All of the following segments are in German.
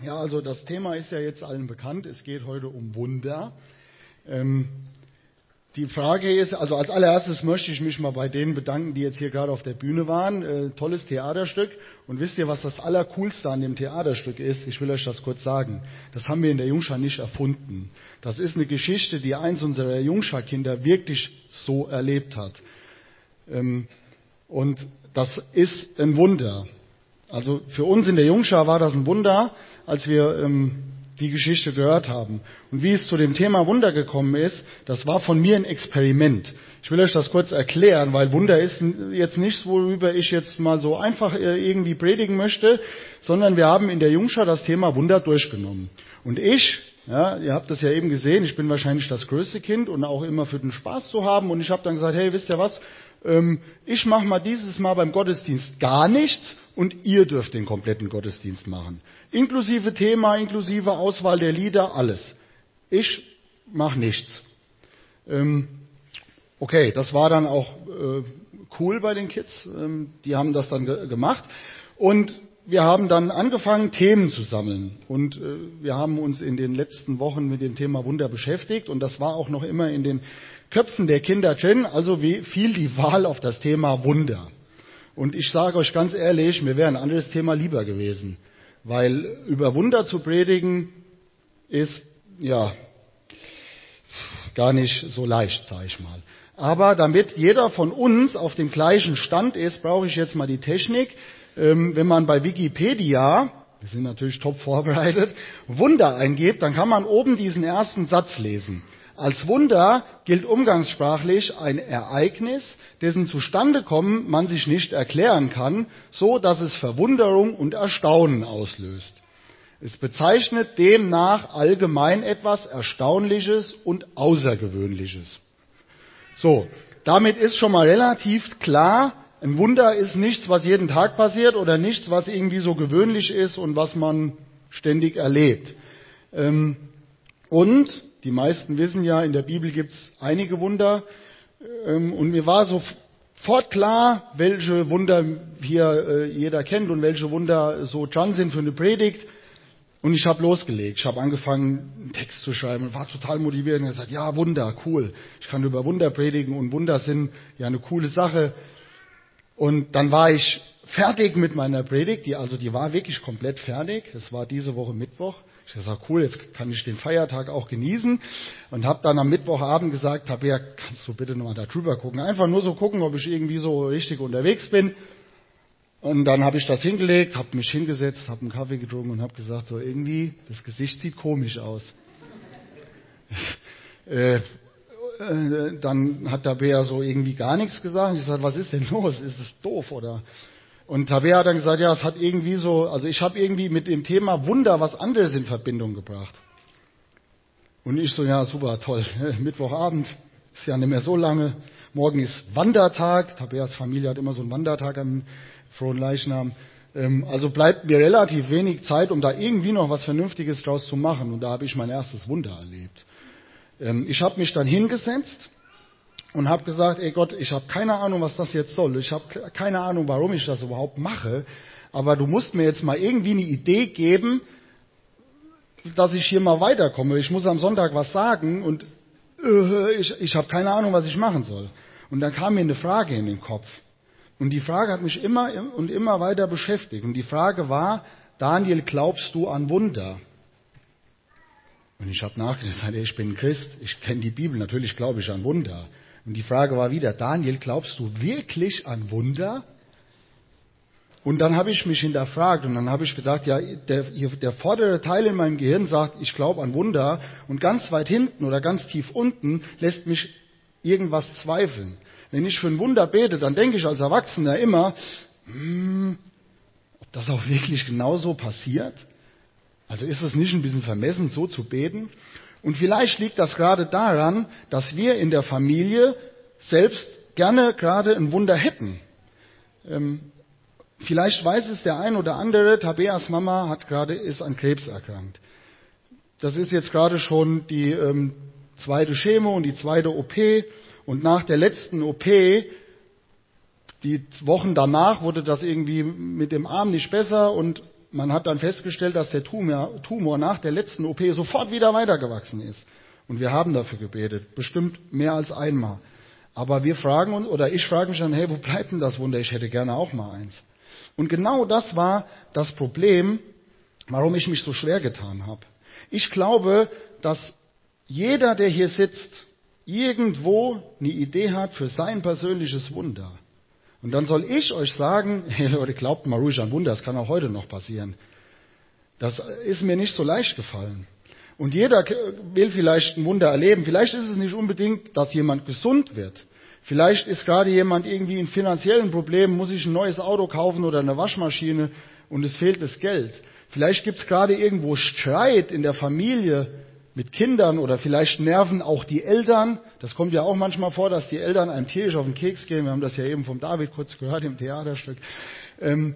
Ja, also das Thema ist ja jetzt allen bekannt. Es geht heute um Wunder. Ähm, die Frage ist, also als allererstes möchte ich mich mal bei denen bedanken, die jetzt hier gerade auf der Bühne waren. Äh, tolles Theaterstück. Und wisst ihr, was das Allercoolste an dem Theaterstück ist? Ich will euch das kurz sagen. Das haben wir in der Jungschar nicht erfunden. Das ist eine Geschichte, die eins unserer Jungschar-Kinder wirklich so erlebt hat. Ähm, und das ist ein Wunder. Also für uns in der Jungschar war das ein Wunder, als wir ähm, die Geschichte gehört haben. Und wie es zu dem Thema Wunder gekommen ist, das war von mir ein Experiment. Ich will euch das kurz erklären, weil Wunder ist jetzt nichts, worüber ich jetzt mal so einfach äh, irgendwie predigen möchte, sondern wir haben in der Jungschar das Thema Wunder durchgenommen. Und ich, ja, ihr habt das ja eben gesehen, ich bin wahrscheinlich das größte Kind und auch immer für den Spaß zu haben. Und ich habe dann gesagt, hey, wisst ihr was, ähm, ich mache mal dieses Mal beim Gottesdienst gar nichts und ihr dürft den kompletten Gottesdienst machen. Inklusive Thema, inklusive Auswahl der Lieder, alles. Ich mache nichts. Ähm, okay, das war dann auch äh, cool bei den Kids. Ähm, die haben das dann ge gemacht. Und wir haben dann angefangen, Themen zu sammeln. Und äh, wir haben uns in den letzten Wochen mit dem Thema Wunder beschäftigt. Und das war auch noch immer in den Köpfen der Kinder drin, also wie fiel die Wahl auf das Thema Wunder. Und ich sage euch ganz ehrlich, mir wäre ein anderes Thema lieber gewesen, weil über Wunder zu predigen ist ja gar nicht so leicht, sage ich mal. Aber damit jeder von uns auf dem gleichen Stand ist, brauche ich jetzt mal die Technik. Ähm, wenn man bei Wikipedia, wir sind natürlich top vorbereitet, Wunder eingibt, dann kann man oben diesen ersten Satz lesen. Als Wunder gilt umgangssprachlich ein Ereignis, dessen Zustandekommen man sich nicht erklären kann, so dass es Verwunderung und Erstaunen auslöst. Es bezeichnet demnach allgemein etwas Erstaunliches und Außergewöhnliches. So, damit ist schon mal relativ klar, ein Wunder ist nichts, was jeden Tag passiert oder nichts, was irgendwie so gewöhnlich ist und was man ständig erlebt. Ähm, und die meisten wissen ja, in der Bibel gibt es einige Wunder. Ähm, und mir war sofort klar, welche Wunder hier äh, jeder kennt und welche Wunder so dran sind für eine Predigt. Und ich habe losgelegt. Ich habe angefangen, einen Text zu schreiben und war total motiviert und gesagt, ja, Wunder, cool. Ich kann über Wunder predigen und Wunder sind ja eine coole Sache. Und dann war ich fertig mit meiner Predigt, die also die war wirklich komplett fertig. Es war diese Woche Mittwoch. Ich gesagt, cool, jetzt kann ich den Feiertag auch genießen und habe dann am Mittwochabend gesagt, Tabea, kannst du bitte nochmal da drüber gucken? Einfach nur so gucken, ob ich irgendwie so richtig unterwegs bin. Und dann habe ich das hingelegt, habe mich hingesetzt, habe einen Kaffee getrunken und habe gesagt, so irgendwie, das Gesicht sieht komisch aus. äh, äh, dann hat Tabea so irgendwie gar nichts gesagt. Ich sagte, was ist denn los? Ist es doof oder? Und Tabea hat dann gesagt, ja, es hat irgendwie so, also ich habe irgendwie mit dem Thema Wunder was anderes in Verbindung gebracht. Und ich so, ja, super, toll. Mittwochabend ist ja nicht mehr so lange. Morgen ist Wandertag. Tabeas Familie hat immer so einen Wandertag am frohen Leichnam. Ähm, also bleibt mir relativ wenig Zeit, um da irgendwie noch was Vernünftiges draus zu machen. Und da habe ich mein erstes Wunder erlebt. Ähm, ich habe mich dann hingesetzt und habe gesagt, ey Gott, ich habe keine Ahnung, was das jetzt soll. Ich habe keine Ahnung, warum ich das überhaupt mache. Aber du musst mir jetzt mal irgendwie eine Idee geben, dass ich hier mal weiterkomme. Ich muss am Sonntag was sagen und äh, ich, ich habe keine Ahnung, was ich machen soll. Und dann kam mir eine Frage in den Kopf. Und die Frage hat mich immer und immer weiter beschäftigt. Und die Frage war, Daniel, glaubst du an Wunder? Und ich habe nachgedacht, ich bin Christ, ich kenne die Bibel, natürlich glaube ich an Wunder. Und die Frage war wieder, Daniel, glaubst du wirklich an Wunder? Und dann habe ich mich hinterfragt und dann habe ich gedacht, ja, der, der vordere Teil in meinem Gehirn sagt, ich glaube an Wunder und ganz weit hinten oder ganz tief unten lässt mich irgendwas zweifeln. Wenn ich für ein Wunder bete, dann denke ich als Erwachsener immer, hm, ob das auch wirklich genauso passiert? Also ist es nicht ein bisschen vermessen, so zu beten? Und vielleicht liegt das gerade daran, dass wir in der Familie selbst gerne gerade ein Wunder hätten. Ähm, vielleicht weiß es der ein oder andere, Tabeas Mama hat gerade, ist an Krebs erkrankt. Das ist jetzt gerade schon die ähm, zweite Chemo und die zweite OP. Und nach der letzten OP, die Wochen danach, wurde das irgendwie mit dem Arm nicht besser und man hat dann festgestellt, dass der Tumor, Tumor nach der letzten OP sofort wieder weitergewachsen ist. Und wir haben dafür gebetet, bestimmt mehr als einmal. Aber wir fragen uns, oder ich frage mich dann, hey, wo bleibt denn das Wunder? Ich hätte gerne auch mal eins. Und genau das war das Problem, warum ich mich so schwer getan habe. Ich glaube, dass jeder, der hier sitzt, irgendwo eine Idee hat für sein persönliches Wunder. Und dann soll ich euch sagen, hey Leute, glaubt mal ruhig an Wunder, das kann auch heute noch passieren. Das ist mir nicht so leicht gefallen. Und jeder will vielleicht ein Wunder erleben. Vielleicht ist es nicht unbedingt, dass jemand gesund wird. Vielleicht ist gerade jemand irgendwie in finanziellen Problemen, muss sich ein neues Auto kaufen oder eine Waschmaschine und es fehlt das Geld. Vielleicht gibt es gerade irgendwo Streit in der Familie mit Kindern oder vielleicht nerven auch die Eltern. Das kommt ja auch manchmal vor, dass die Eltern einem tierisch auf den Keks gehen. Wir haben das ja eben vom David kurz gehört im Theaterstück. Ähm,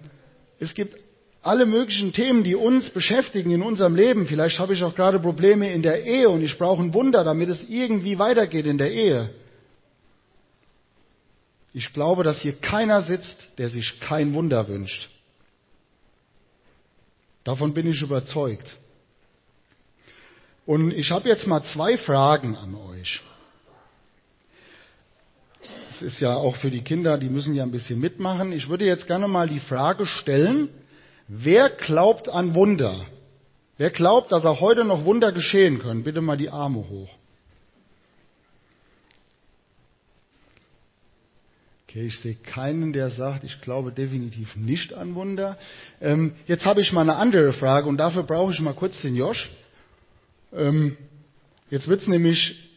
es gibt alle möglichen Themen, die uns beschäftigen in unserem Leben. Vielleicht habe ich auch gerade Probleme in der Ehe und ich brauche ein Wunder, damit es irgendwie weitergeht in der Ehe. Ich glaube, dass hier keiner sitzt, der sich kein Wunder wünscht. Davon bin ich überzeugt. Und ich habe jetzt mal zwei Fragen an euch. Es ist ja auch für die Kinder, die müssen ja ein bisschen mitmachen. Ich würde jetzt gerne mal die Frage stellen, wer glaubt an Wunder? Wer glaubt, dass auch heute noch Wunder geschehen können? Bitte mal die Arme hoch. Okay, ich sehe keinen, der sagt, ich glaube definitiv nicht an Wunder. Ähm, jetzt habe ich mal eine andere Frage und dafür brauche ich mal kurz den Josch. Ähm, jetzt wird es nämlich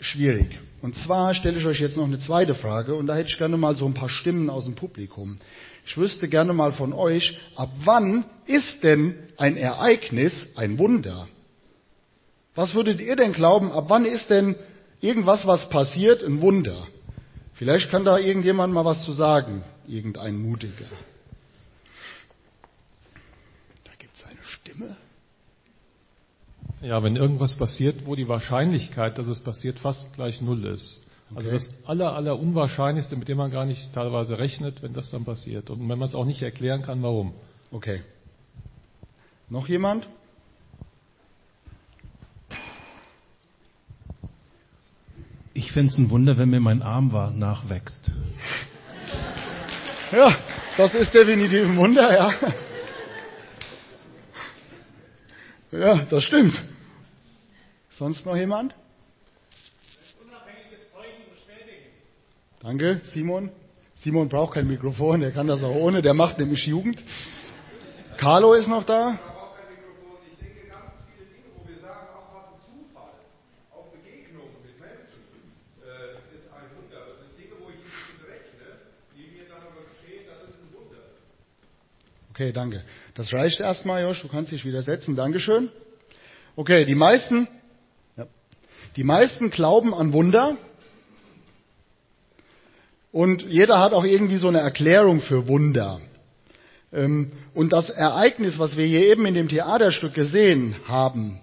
schwierig. Und zwar stelle ich euch jetzt noch eine zweite Frage und da hätte ich gerne mal so ein paar Stimmen aus dem Publikum. Ich wüsste gerne mal von euch, ab wann ist denn ein Ereignis ein Wunder? Was würdet ihr denn glauben, ab wann ist denn irgendwas, was passiert, ein Wunder? Vielleicht kann da irgendjemand mal was zu sagen, irgendein Mutiger. Da gibt es eine Stimme. Ja, wenn irgendwas passiert, wo die Wahrscheinlichkeit, dass es passiert, fast gleich null ist. Also okay. Also das aller, aller Unwahrscheinlichste, mit dem man gar nicht teilweise rechnet, wenn das dann passiert. Und wenn man es auch nicht erklären kann, warum. Okay. Noch jemand? Ich fände es ein Wunder, wenn mir mein Arm war, nachwächst. Ja, das ist definitiv ein Wunder, ja. Ja, das stimmt. Sonst noch jemand? Danke, Simon. Simon braucht kein Mikrofon, der kann das auch ohne, der macht nämlich Jugend. Carlo ist noch da. Okay, danke. Das reicht erstmal, Josh. Du kannst dich wieder setzen. Dankeschön. Okay, die meisten, ja, die meisten glauben an Wunder. Und jeder hat auch irgendwie so eine Erklärung für Wunder. Ähm, und das Ereignis, was wir hier eben in dem Theaterstück gesehen haben,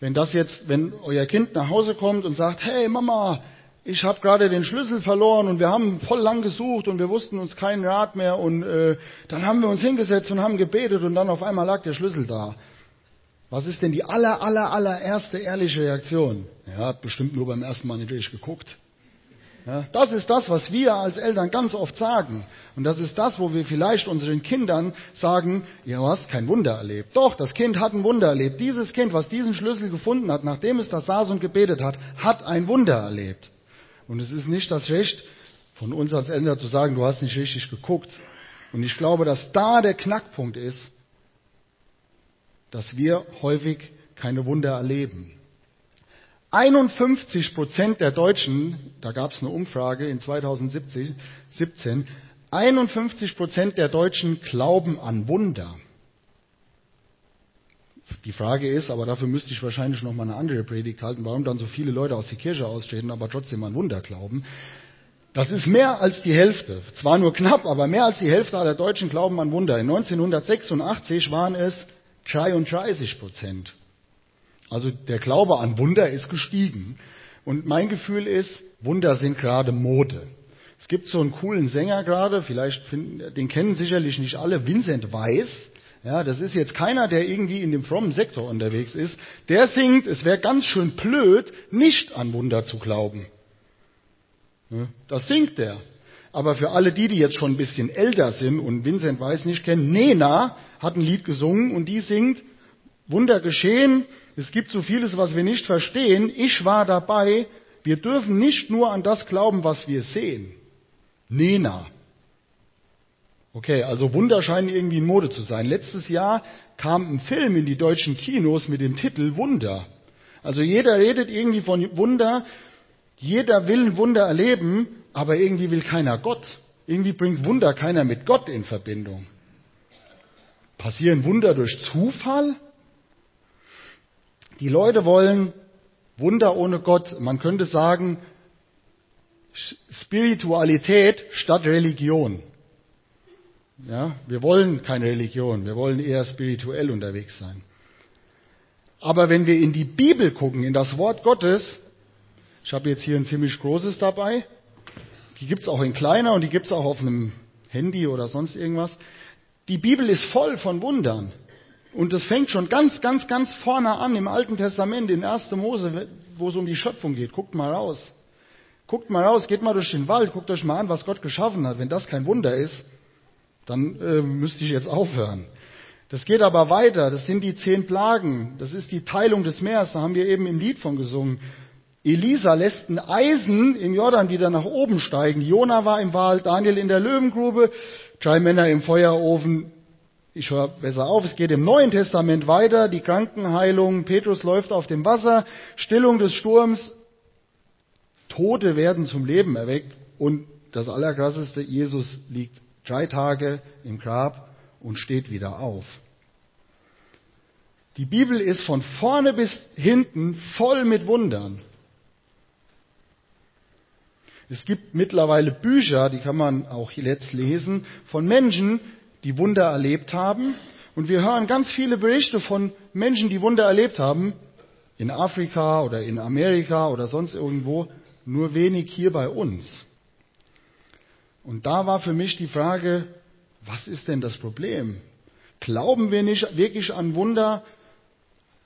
wenn das jetzt, wenn euer Kind nach Hause kommt und sagt, hey Mama, ich habe gerade den Schlüssel verloren und wir haben voll lang gesucht und wir wussten uns keinen Rat mehr und äh, dann haben wir uns hingesetzt und haben gebetet und dann auf einmal lag der Schlüssel da. Was ist denn die aller, aller, allererste ehrliche Reaktion? Er hat bestimmt nur beim ersten Mal natürlich geguckt. Ja, das ist das, was wir als Eltern ganz oft sagen. Und das ist das, wo wir vielleicht unseren Kindern sagen, ja, du hast kein Wunder erlebt. Doch, das Kind hat ein Wunder erlebt. Dieses Kind, was diesen Schlüssel gefunden hat, nachdem es das saß und gebetet hat, hat ein Wunder erlebt. Und es ist nicht das Recht von uns als Eltern zu sagen, du hast nicht richtig geguckt. Und ich glaube, dass da der Knackpunkt ist, dass wir häufig keine Wunder erleben. 51 Prozent der Deutschen, da gab es eine Umfrage in 2017, 51 Prozent der Deutschen glauben an Wunder. Die Frage ist, aber dafür müsste ich wahrscheinlich noch mal eine andere Predigt halten, warum dann so viele Leute aus der Kirche austreten, aber trotzdem an Wunder glauben. Das ist mehr als die Hälfte. Zwar nur knapp, aber mehr als die Hälfte aller Deutschen glauben an Wunder. In 1986 waren es 33 Prozent. Also der Glaube an Wunder ist gestiegen. Und mein Gefühl ist, Wunder sind gerade Mode. Es gibt so einen coolen Sänger gerade, vielleicht finden, den kennen sicherlich nicht alle, Vincent Weiss. Ja, das ist jetzt keiner, der irgendwie in dem frommen Sektor unterwegs ist. Der singt, es wäre ganz schön blöd, nicht an Wunder zu glauben. Das singt der. Aber für alle die, die jetzt schon ein bisschen älter sind und Vincent Weiss nicht kennen, Nena hat ein Lied gesungen und die singt, Wunder geschehen, es gibt so vieles, was wir nicht verstehen. Ich war dabei. Wir dürfen nicht nur an das glauben, was wir sehen. Nena. Okay, also Wunder scheinen irgendwie in Mode zu sein. Letztes Jahr kam ein Film in die deutschen Kinos mit dem Titel Wunder. Also jeder redet irgendwie von Wunder, jeder will ein Wunder erleben, aber irgendwie will keiner Gott. Irgendwie bringt Wunder keiner mit Gott in Verbindung. Passieren Wunder durch Zufall? Die Leute wollen Wunder ohne Gott. Man könnte sagen, Spiritualität statt Religion. Ja, wir wollen keine Religion, wir wollen eher spirituell unterwegs sein. Aber wenn wir in die Bibel gucken, in das Wort Gottes, ich habe jetzt hier ein ziemlich großes dabei, die gibt es auch in kleiner und die gibt es auch auf einem Handy oder sonst irgendwas. Die Bibel ist voll von Wundern. Und das fängt schon ganz, ganz, ganz vorne an im Alten Testament, in 1. Mose, wo es um die Schöpfung geht. Guckt mal raus. Guckt mal raus, geht mal durch den Wald, guckt euch mal an, was Gott geschaffen hat. Wenn das kein Wunder ist, dann äh, müsste ich jetzt aufhören. Das geht aber weiter. Das sind die zehn Plagen. Das ist die Teilung des Meeres. Da haben wir eben im Lied von gesungen. Elisa lässt ein Eisen im Jordan wieder nach oben steigen. Jona war im Wald, Daniel in der Löwengrube, drei Männer im Feuerofen. Ich höre besser auf. Es geht im Neuen Testament weiter. Die Krankenheilung. Petrus läuft auf dem Wasser. Stillung des Sturms. Tote werden zum Leben erweckt. Und das Allerkrasseste, Jesus liegt drei Tage im Grab und steht wieder auf. Die Bibel ist von vorne bis hinten voll mit Wundern. Es gibt mittlerweile Bücher, die kann man auch jetzt lesen, von Menschen, die Wunder erlebt haben. Und wir hören ganz viele Berichte von Menschen, die Wunder erlebt haben, in Afrika oder in Amerika oder sonst irgendwo, nur wenig hier bei uns. Und da war für mich die Frage, was ist denn das Problem? Glauben wir nicht wirklich an Wunder?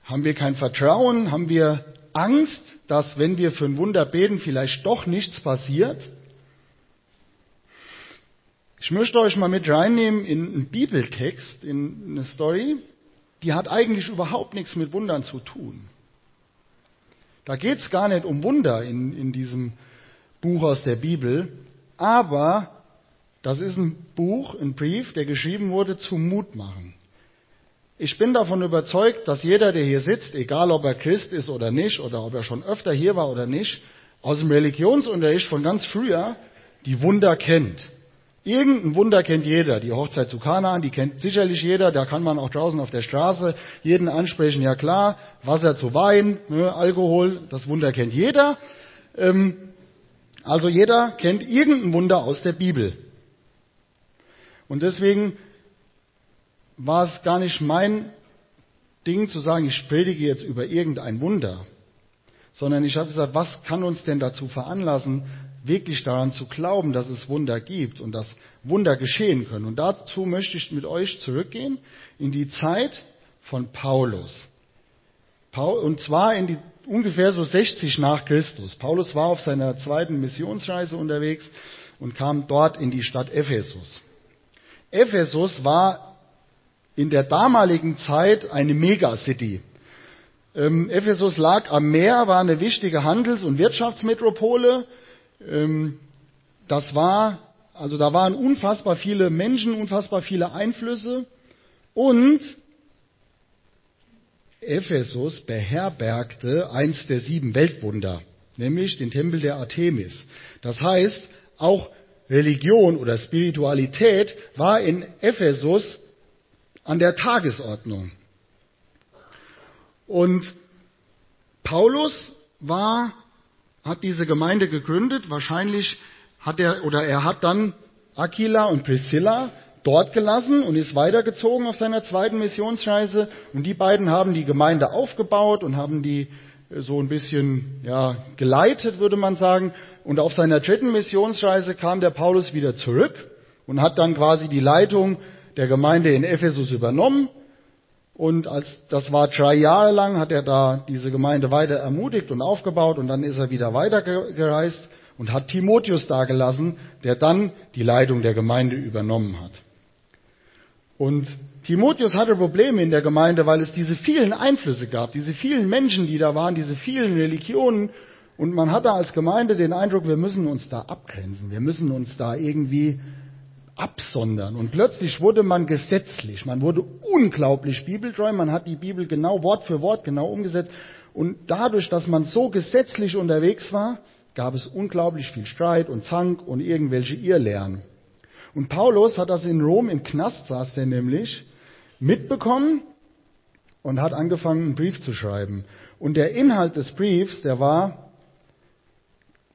Haben wir kein Vertrauen? Haben wir Angst, dass wenn wir für ein Wunder beten, vielleicht doch nichts passiert? Ich möchte euch mal mit reinnehmen in einen Bibeltext, in eine Story, die hat eigentlich überhaupt nichts mit Wundern zu tun. Da geht es gar nicht um Wunder in, in diesem Buch aus der Bibel, aber das ist ein Buch, ein Brief, der geschrieben wurde zum Mutmachen. Ich bin davon überzeugt, dass jeder, der hier sitzt, egal ob er Christ ist oder nicht, oder ob er schon öfter hier war oder nicht, aus dem Religionsunterricht von ganz früher die Wunder kennt. Irgendein Wunder kennt jeder. Die Hochzeit zu Kanaan, die kennt sicherlich jeder. Da kann man auch draußen auf der Straße jeden ansprechen. Ja klar, Wasser zu Wein, ne, Alkohol, das Wunder kennt jeder. Ähm, also jeder kennt irgendein Wunder aus der Bibel. Und deswegen war es gar nicht mein Ding zu sagen, ich predige jetzt über irgendein Wunder, sondern ich habe gesagt, was kann uns denn dazu veranlassen, wirklich daran zu glauben, dass es Wunder gibt und dass Wunder geschehen können. Und dazu möchte ich mit euch zurückgehen in die Zeit von Paulus. Und zwar in die ungefähr so 60 nach Christus. Paulus war auf seiner zweiten Missionsreise unterwegs und kam dort in die Stadt Ephesus. Ephesus war in der damaligen Zeit eine Megacity. Ähm, Ephesus lag am Meer, war eine wichtige Handels- und Wirtschaftsmetropole. Ähm, das war, also da waren unfassbar viele Menschen, unfassbar viele Einflüsse und Ephesus beherbergte eins der sieben Weltwunder, nämlich den Tempel der Artemis. Das heißt, auch Religion oder Spiritualität war in Ephesus an der Tagesordnung. Und Paulus war hat diese Gemeinde gegründet. Wahrscheinlich hat er oder er hat dann Aquila und Priscilla dort gelassen und ist weitergezogen auf seiner zweiten Missionsreise. Und die beiden haben die Gemeinde aufgebaut und haben die so ein bisschen ja, geleitet, würde man sagen. Und auf seiner dritten Missionsreise kam der Paulus wieder zurück und hat dann quasi die Leitung der Gemeinde in Ephesus übernommen. Und als, das war drei Jahre lang, hat er da diese Gemeinde weiter ermutigt und aufgebaut und dann ist er wieder weitergereist und hat Timotheus dagelassen, der dann die Leitung der Gemeinde übernommen hat. Und Timotheus hatte Probleme in der Gemeinde, weil es diese vielen Einflüsse gab, diese vielen Menschen, die da waren, diese vielen Religionen. Und man hatte als Gemeinde den Eindruck, wir müssen uns da abgrenzen, wir müssen uns da irgendwie absondern. Und plötzlich wurde man gesetzlich, man wurde unglaublich bibeltreu, man hat die Bibel genau Wort für Wort genau umgesetzt. Und dadurch, dass man so gesetzlich unterwegs war, gab es unglaublich viel Streit und Zank und irgendwelche Irrlehren. Und Paulus hat das in Rom im Knast saß der nämlich mitbekommen und hat angefangen, einen Brief zu schreiben. Und der Inhalt des Briefs, der war,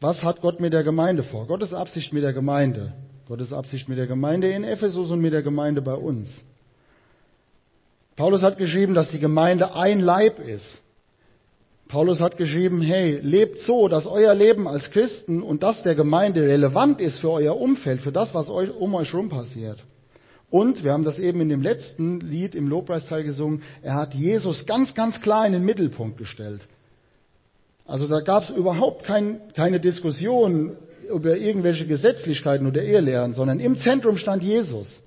was hat Gott mit der Gemeinde vor? Gottes Absicht mit der Gemeinde. Gottes Absicht mit der Gemeinde in Ephesus und mit der Gemeinde bei uns. Paulus hat geschrieben, dass die Gemeinde ein Leib ist. Paulus hat geschrieben, hey, lebt so, dass euer Leben als Christen und das der Gemeinde relevant ist für euer Umfeld, für das, was euch, um euch herum passiert. Und wir haben das eben in dem letzten Lied im Lobpreisteil gesungen, er hat Jesus ganz, ganz klar in den Mittelpunkt gestellt. Also da gab es überhaupt kein, keine Diskussion über irgendwelche Gesetzlichkeiten oder Irrlehren, sondern im Zentrum stand Jesus.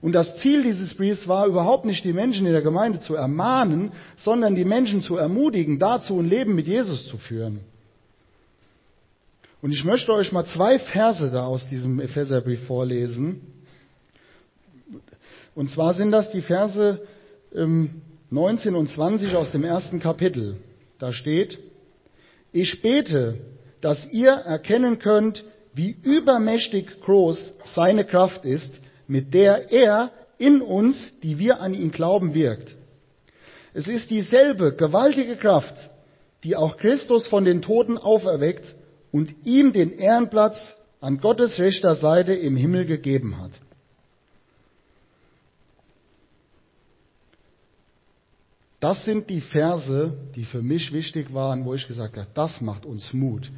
Und das Ziel dieses Briefs war überhaupt nicht, die Menschen in der Gemeinde zu ermahnen, sondern die Menschen zu ermutigen, dazu ein Leben mit Jesus zu führen. Und ich möchte euch mal zwei Verse da aus diesem Epheserbrief vorlesen. Und zwar sind das die Verse 19 ähm, und 20 aus dem ersten Kapitel. Da steht, ich bete, dass ihr erkennen könnt, wie übermächtig groß seine Kraft ist, mit der er in uns, die wir an ihn glauben, wirkt. Es ist dieselbe gewaltige Kraft, die auch Christus von den Toten auferweckt und ihm den Ehrenplatz an Gottes rechter Seite im Himmel gegeben hat. Das sind die Verse, die für mich wichtig waren, wo ich gesagt habe, das macht uns Mut.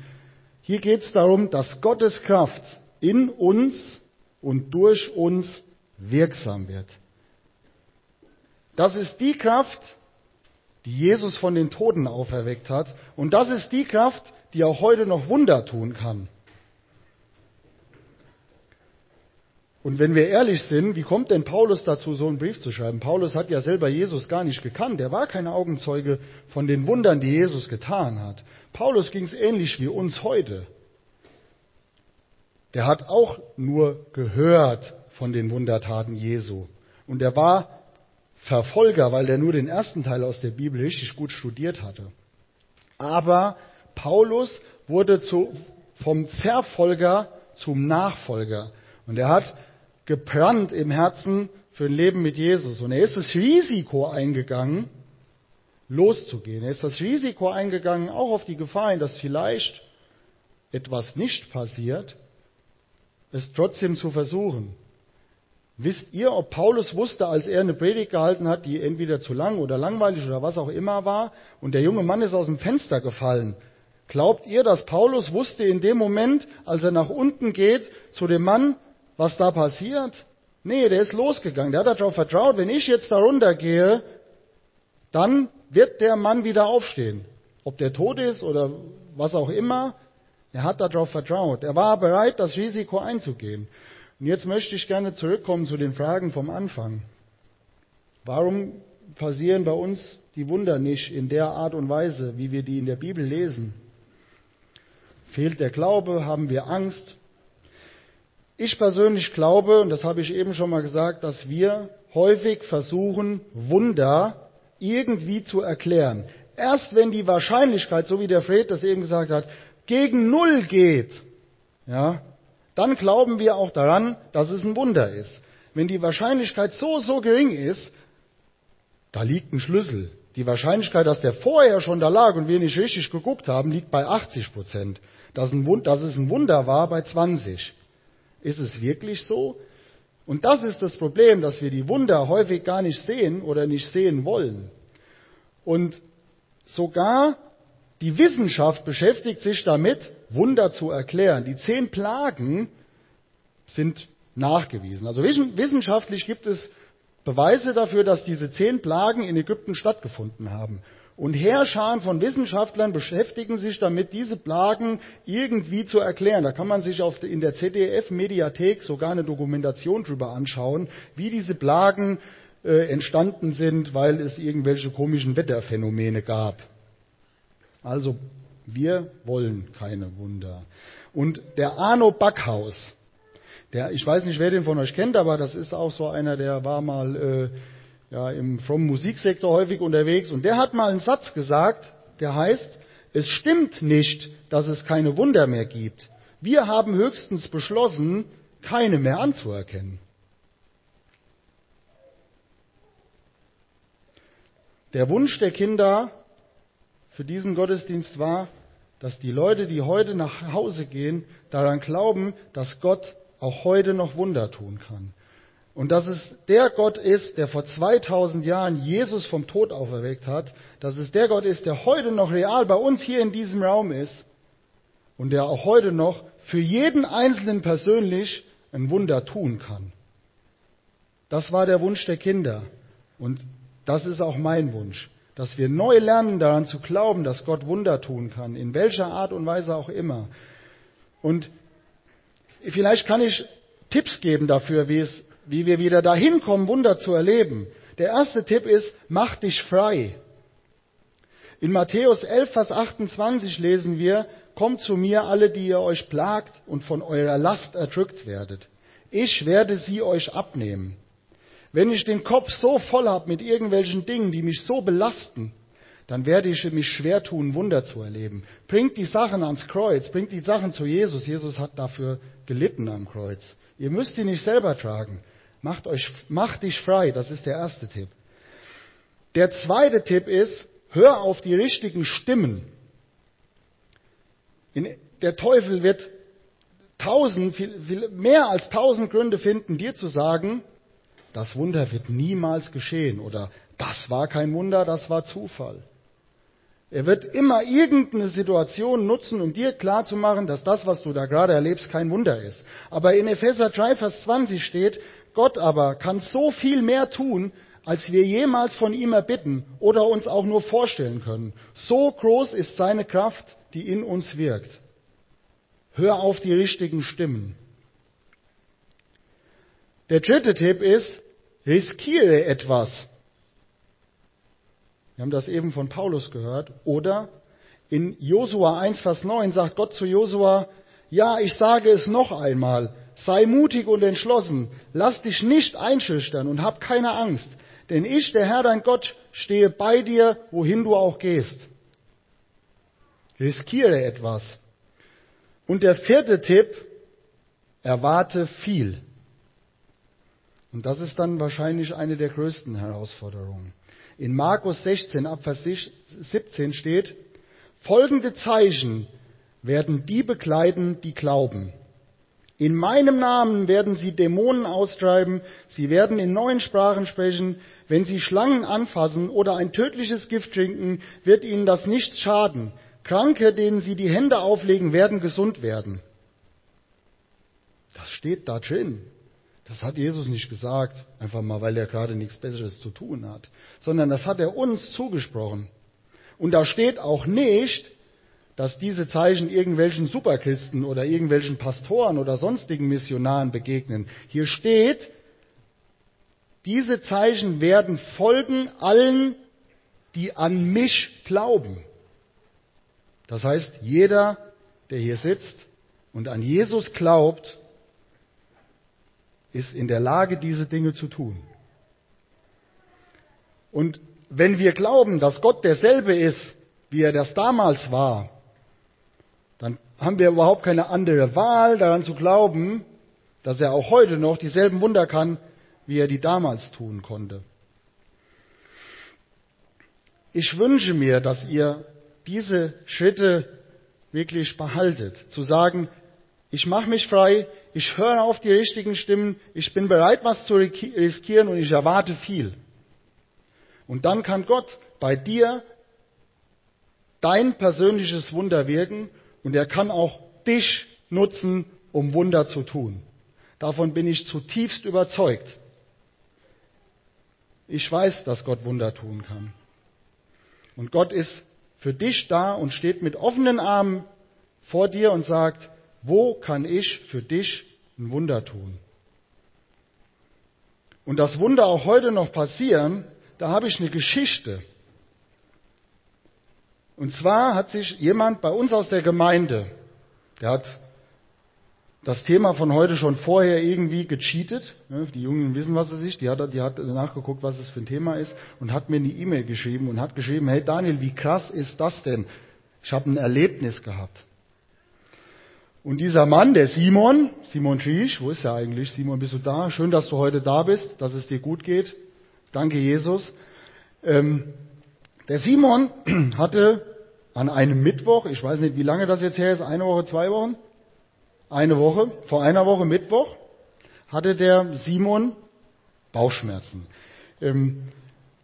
Hier geht es darum, dass Gottes Kraft in uns und durch uns wirksam wird. Das ist die Kraft, die Jesus von den Toten auferweckt hat. Und das ist die Kraft, die auch heute noch Wunder tun kann. Und wenn wir ehrlich sind, wie kommt denn Paulus dazu, so einen Brief zu schreiben? Paulus hat ja selber Jesus gar nicht gekannt. Er war kein Augenzeuge von den Wundern, die Jesus getan hat. Paulus ging es ähnlich wie uns heute der hat auch nur gehört von den Wundertaten Jesu. Und er war Verfolger, weil er nur den ersten Teil aus der Bibel richtig gut studiert hatte. Aber Paulus wurde zu, vom Verfolger zum Nachfolger. Und er hat gebrannt im Herzen für ein Leben mit Jesus. Und er ist das Risiko eingegangen, loszugehen. Er ist das Risiko eingegangen, auch auf die Gefahr hin, dass vielleicht etwas nicht passiert, es trotzdem zu versuchen. Wisst ihr, ob Paulus wusste, als er eine Predigt gehalten hat, die entweder zu lang oder langweilig oder was auch immer war, und der junge Mann ist aus dem Fenster gefallen? Glaubt ihr, dass Paulus wusste in dem Moment, als er nach unten geht, zu dem Mann, was da passiert? Nee, der ist losgegangen. Der hat darauf vertraut, wenn ich jetzt da runtergehe, dann wird der Mann wieder aufstehen. Ob der tot ist oder was auch immer, er hat darauf vertraut. Er war bereit, das Risiko einzugehen. Und jetzt möchte ich gerne zurückkommen zu den Fragen vom Anfang. Warum passieren bei uns die Wunder nicht in der Art und Weise, wie wir die in der Bibel lesen? Fehlt der Glaube? Haben wir Angst? Ich persönlich glaube, und das habe ich eben schon mal gesagt, dass wir häufig versuchen, Wunder irgendwie zu erklären. Erst wenn die Wahrscheinlichkeit, so wie der Fred das eben gesagt hat, gegen Null geht, ja, dann glauben wir auch daran, dass es ein Wunder ist. Wenn die Wahrscheinlichkeit so, so gering ist, da liegt ein Schlüssel. Die Wahrscheinlichkeit, dass der vorher schon da lag und wir nicht richtig geguckt haben, liegt bei 80 Prozent. Dass, dass es ein Wunder war bei 20. Ist es wirklich so? Und das ist das Problem, dass wir die Wunder häufig gar nicht sehen oder nicht sehen wollen. Und sogar Die Wissenschaft beschäftigt sich damit, Wunder zu erklären. Die zehn Plagen sind nachgewiesen. Also wissenschaftlich gibt es Beweise dafür, dass diese zehn Plagen in Ägypten stattgefunden haben. Und Heerscharen von Wissenschaftlern beschäftigen sich damit, diese Plagen irgendwie zu erklären. Da kann man sich auf, in der ZDF-Mediathek sogar eine Dokumentation drüber anschauen, wie diese Plagen äh, entstanden sind, weil es irgendwelche komischen Wetterphänomene gab. Also, wir wollen keine Wunder. Und der Arno Backhaus, der, ich weiß nicht, wer den von euch kennt, aber das ist auch so einer, der war mal äh, ja, im From Musiksektor häufig unterwegs und der hat mal einen Satz gesagt, der heißt, es stimmt nicht, dass es keine Wunder mehr gibt. Wir haben höchstens beschlossen, keine mehr anzuerkennen. Der Wunsch der Kinder für diesen Gottesdienst war, dass die Leute, die heute nach Hause gehen, daran glauben, dass Gott auch heute noch Wunder tun kann. Und dass es der Gott ist, der vor 2000 Jahren Jesus vom Tod auferweckt hat, dass es der Gott ist, der heute noch real bei uns hier in diesem Raum ist und der auch heute noch für jeden Einzelnen persönlich ein Wunder tun kann. Das war der Wunsch der Kinder und das ist auch mein Wunsch, dass wir neu lernen daran zu glauben, dass Gott Wunder tun kann, in welcher Art und Weise auch immer. Und vielleicht kann ich Tipps geben dafür, wie es wie wir wieder dahin kommen, Wunder zu erleben. Der erste Tipp ist, mach dich frei. In Matthäus 11, Vers 28 lesen wir, Kommt zu mir alle, die ihr euch plagt und von eurer Last erdrückt werdet. Ich werde sie euch abnehmen. Wenn ich den Kopf so voll habe mit irgendwelchen Dingen, die mich so belasten, dann werde ich mich schwer tun, Wunder zu erleben. Bringt die Sachen ans Kreuz, bringt die Sachen zu Jesus. Jesus hat dafür gelitten am Kreuz. Ihr müsst die nicht selber tragen. Macht, euch, macht dich frei, das ist der erste Tipp. Der zweite Tipp ist, hör auf die richtigen Stimmen. In, der Teufel wird tausend, viel, viel, mehr als tausend Gründe finden, dir zu sagen, das Wunder wird niemals geschehen oder das war kein Wunder, das war Zufall. Er wird immer irgendeine Situation nutzen, um dir klarzumachen, dass das, was du da gerade erlebst, kein Wunder ist. Aber in Epheser 3, Vers 20 steht, Gott aber kann so viel mehr tun, als wir jemals von ihm erbitten oder uns auch nur vorstellen können. So groß ist seine Kraft, die in uns wirkt. Hör auf die richtigen Stimmen. Der dritte Tipp ist, riskiere etwas. Wir haben das eben von Paulus gehört. Oder in Josua 1, Vers 9 sagt Gott zu Josua, ja, ich sage es noch einmal, Sei mutig und entschlossen. Lass dich nicht einschüchtern und hab keine Angst. Denn ich, der Herr dein Gott, stehe bei dir, wohin du auch gehst. Riskiere etwas. Und der vierte Tipp, erwarte viel. Und das ist dann wahrscheinlich eine der größten Herausforderungen. In Markus 16 Abvers 17 steht, folgende Zeichen werden die bekleiden, die glauben. In meinem Namen werden sie Dämonen austreiben, sie werden in neuen Sprachen sprechen, wenn sie Schlangen anfassen oder ein tödliches Gift trinken, wird ihnen das nichts schaden. Kranke, denen sie die Hände auflegen, werden gesund werden. Das steht da drin. Das hat Jesus nicht gesagt, einfach mal, weil er gerade nichts Besseres zu tun hat, sondern das hat er uns zugesprochen. Und da steht auch nicht, dass diese Zeichen irgendwelchen Superchristen oder irgendwelchen Pastoren oder sonstigen Missionaren begegnen. Hier steht, diese Zeichen werden folgen allen, die an mich glauben. Das heißt, jeder, der hier sitzt und an Jesus glaubt, ist in der Lage, diese Dinge zu tun. Und wenn wir glauben, dass Gott derselbe ist, wie er das damals war, dann haben wir überhaupt keine andere Wahl, daran zu glauben, dass er auch heute noch dieselben Wunder kann, wie er die damals tun konnte. Ich wünsche mir, dass ihr diese Schritte wirklich behaltet, zu sagen, ich mache mich frei, ich höre auf die richtigen Stimmen, ich bin bereit, was zu riskieren und ich erwarte viel. Und dann kann Gott bei dir dein persönliches Wunder wirken und er kann auch dich nutzen, um Wunder zu tun. Davon bin ich zutiefst überzeugt. Ich weiß, dass Gott Wunder tun kann. Und Gott ist für dich da und steht mit offenen Armen vor dir und sagt, wo kann ich für dich ein Wunder tun? Und das Wunder auch heute noch passieren, da habe ich eine Geschichte. Und zwar hat sich jemand bei uns aus der Gemeinde, der hat das Thema von heute schon vorher irgendwie gecheatet. Die Jungen wissen, was es ist. Die hat, die hat nachgeguckt, was es für ein Thema ist und hat mir eine E-Mail geschrieben und hat geschrieben, hey Daniel, wie krass ist das denn? Ich habe ein Erlebnis gehabt. Und dieser Mann, der Simon, Simon Triesch, wo ist er eigentlich? Simon, bist du da? Schön, dass du heute da bist, dass es dir gut geht. Danke, Jesus. Ähm, der Simon hatte an einem Mittwoch, ich weiß nicht, wie lange das jetzt her ist, eine Woche, zwei Wochen, eine Woche, vor einer Woche Mittwoch, hatte der Simon Bauchschmerzen. Ähm,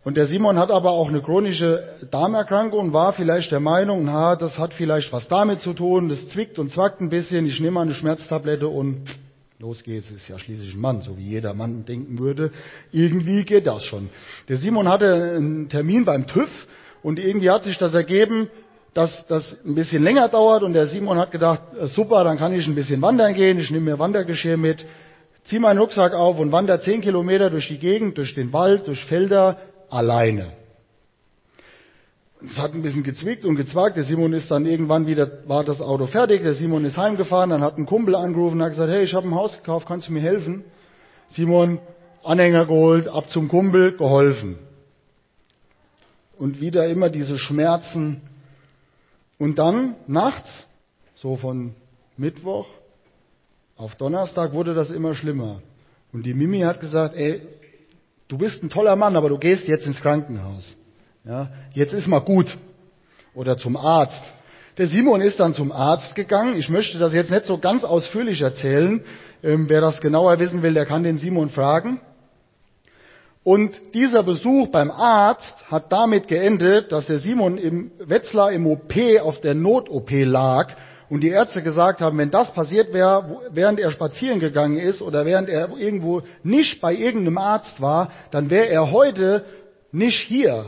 und der Simon hat aber auch eine chronische Darmerkrankung und war vielleicht der Meinung, na, das hat vielleicht was damit zu tun, das zwickt und zwackt ein bisschen, ich nehme mal eine Schmerztablette und los geht's, ist ja schließlich ein Mann, so wie jeder Mann denken würde. Irgendwie geht das schon. Der Simon hatte einen Termin beim TÜV und irgendwie hat sich das ergeben, dass das ein bisschen länger dauert und der Simon hat gedacht, äh, super, dann kann ich ein bisschen wandern gehen, ich nehme mir Wandergeschirr mit, ziehe meinen Rucksack auf und wandere zehn Kilometer durch die Gegend, durch den Wald, durch Felder, alleine. Es hat ein bisschen gezwickt und gezwackt. Der Simon ist dann irgendwann wieder, war das Auto fertig. Der Simon ist heimgefahren. Dann hat ein Kumpel angerufen und hat gesagt, hey, ich habe ein Haus gekauft, kannst du mir helfen? Simon, Anhänger geholt, ab zum Kumpel, geholfen. Und wieder immer diese Schmerzen. Und dann nachts, so von Mittwoch auf Donnerstag wurde das immer schlimmer. Und die Mimi hat gesagt, ey, Du bist ein toller Mann, aber du gehst jetzt ins Krankenhaus. Ja, jetzt ist mal gut. Oder zum Arzt. Der Simon ist dann zum Arzt gegangen. Ich möchte das jetzt nicht so ganz ausführlich erzählen. Ähm, wer das genauer wissen will, der kann den Simon fragen. Und dieser Besuch beim Arzt hat damit geendet, dass der Simon im Wetzlar im OP auf der Not-OP lag und die Ärzte gesagt haben, wenn das passiert wäre, während er spazieren gegangen ist oder während er irgendwo nicht bei irgendeinem Arzt war, dann wäre er heute nicht hier.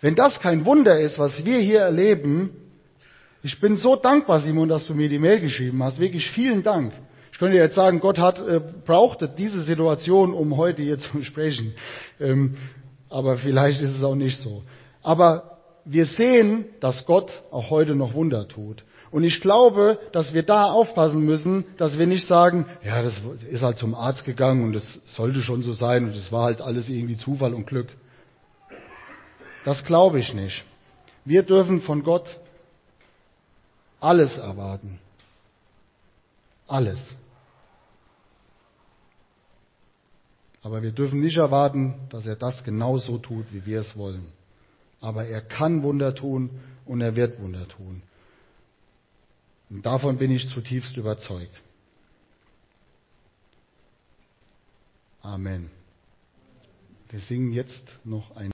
Wenn das kein Wunder ist, was wir hier erleben, ich bin so dankbar, Simon, dass du mir die Mail geschrieben hast. Wirklich vielen Dank. Ich könnte jetzt sagen, Gott hat, äh, brauchte diese Situation, um heute hier zu sprechen. Ähm, aber vielleicht ist es auch nicht so. Aber wir sehen, dass Gott auch heute noch Wunder tut. Und ich glaube, dass wir da aufpassen müssen, dass wir nicht sagen, ja, das ist halt zum Arzt gegangen und es sollte schon so sein und es war halt alles irgendwie Zufall und Glück. Das glaube ich nicht. Wir dürfen von Gott alles erwarten. Alles. Aber wir dürfen nicht erwarten, dass er das genauso tut, wie wir es wollen. Aber er kann Wunder tun und er wird Wunder tun. Und davon bin ich zutiefst überzeugt. Amen. Wir singen jetzt noch ein